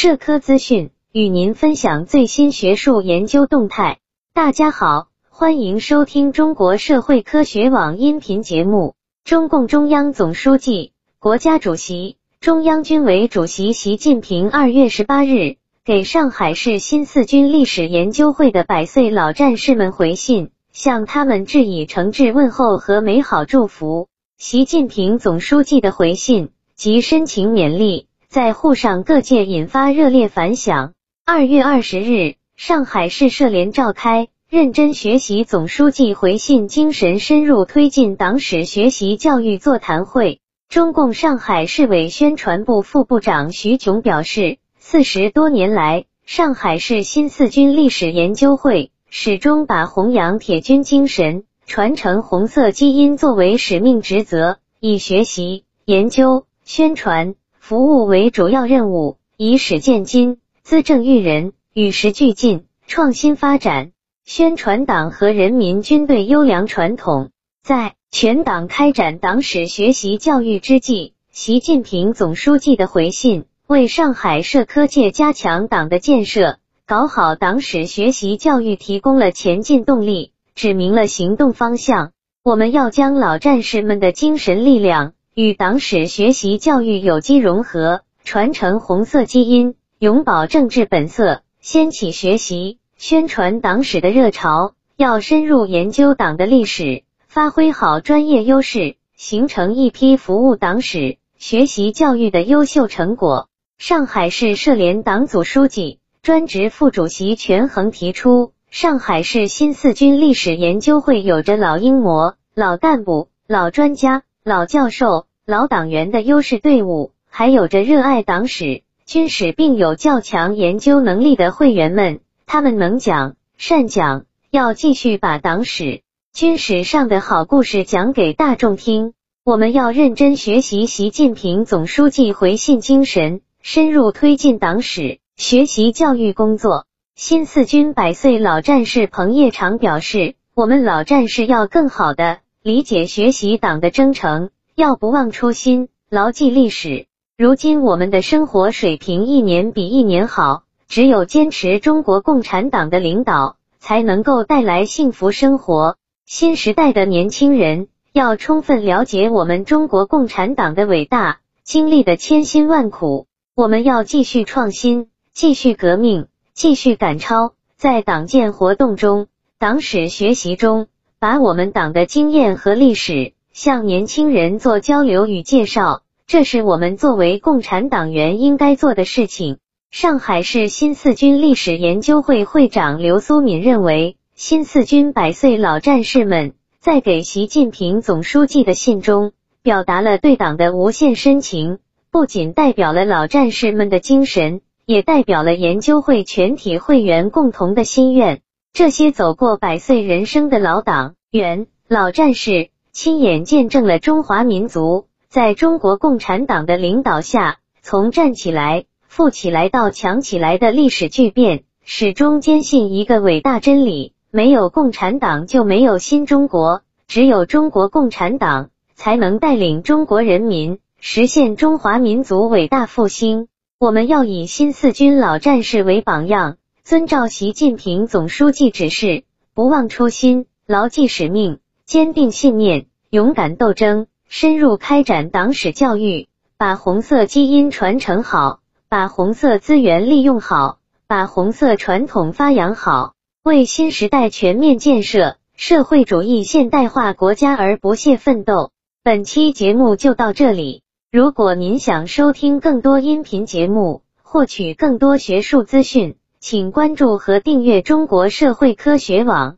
社科资讯，与您分享最新学术研究动态。大家好，欢迎收听中国社会科学网音频节目。中共中央总书记、国家主席、中央军委主席习近平二月十八日给上海市新四军历史研究会的百岁老战士们回信，向他们致以诚挚问候和美好祝福。习近平总书记的回信。及深情勉励，在沪上各界引发热烈反响。二月二十日，上海市社联召开“认真学习总书记回信精神，深入推进党史学习教育”座谈会。中共上海市委宣传部副部长徐炯表示，四十多年来，上海市新四军历史研究会始终把弘扬铁军精神、传承红色基因作为使命职责，以学习研究。宣传服务为主要任务，以史鉴今，资政育人，与时俱进，创新发展，宣传党和人民军队优良传统。在全党开展党史学习教育之际，习近平总书记的回信为上海社科界加强党的建设、搞好党史学习教育提供了前进动力，指明了行动方向。我们要将老战士们的精神力量。与党史学习教育有机融合，传承红色基因，永葆政治本色，掀起学习、宣传党史的热潮。要深入研究党的历史，发挥好专业优势，形成一批服务党史学习教育的优秀成果。上海市社联党组书记、专职副主席权衡提出，上海市新四军历史研究会有着老英模、老干部、老专家、老教授。老党员的优势队伍，还有着热爱党史、军史并有较强研究能力的会员们，他们能讲善讲，要继续把党史、军史上的好故事讲给大众听。我们要认真学习习近平总书记回信精神，深入推进党史学习教育工作。新四军百岁老战士彭业长表示，我们老战士要更好的理解学习党的征程。要不忘初心，牢记历史。如今我们的生活水平一年比一年好，只有坚持中国共产党的领导，才能够带来幸福生活。新时代的年轻人要充分了解我们中国共产党的伟大，经历的千辛万苦。我们要继续创新，继续革命，继续赶超，在党建活动中、党史学习中，把我们党的经验和历史。向年轻人做交流与介绍，这是我们作为共产党员应该做的事情。上海市新四军历史研究会会长刘苏敏认为，新四军百岁老战士们在给习近平总书记的信中，表达了对党的无限深情，不仅代表了老战士们的精神，也代表了研究会全体会员共同的心愿。这些走过百岁人生的老党员、老战士。亲眼见证了中华民族在中国共产党的领导下，从站起来、富起来到强起来的历史巨变，始终坚信一个伟大真理：没有共产党就没有新中国，只有中国共产党才能带领中国人民实现中华民族伟大复兴。我们要以新四军老战士为榜样，遵照习近平总书记指示，不忘初心，牢记使命。坚定信念，勇敢斗争，深入开展党史教育，把红色基因传承好，把红色资源利用好，把红色传统发扬好，为新时代全面建设社会主义现代化国家而不懈奋斗。本期节目就到这里。如果您想收听更多音频节目，获取更多学术资讯，请关注和订阅中国社会科学网。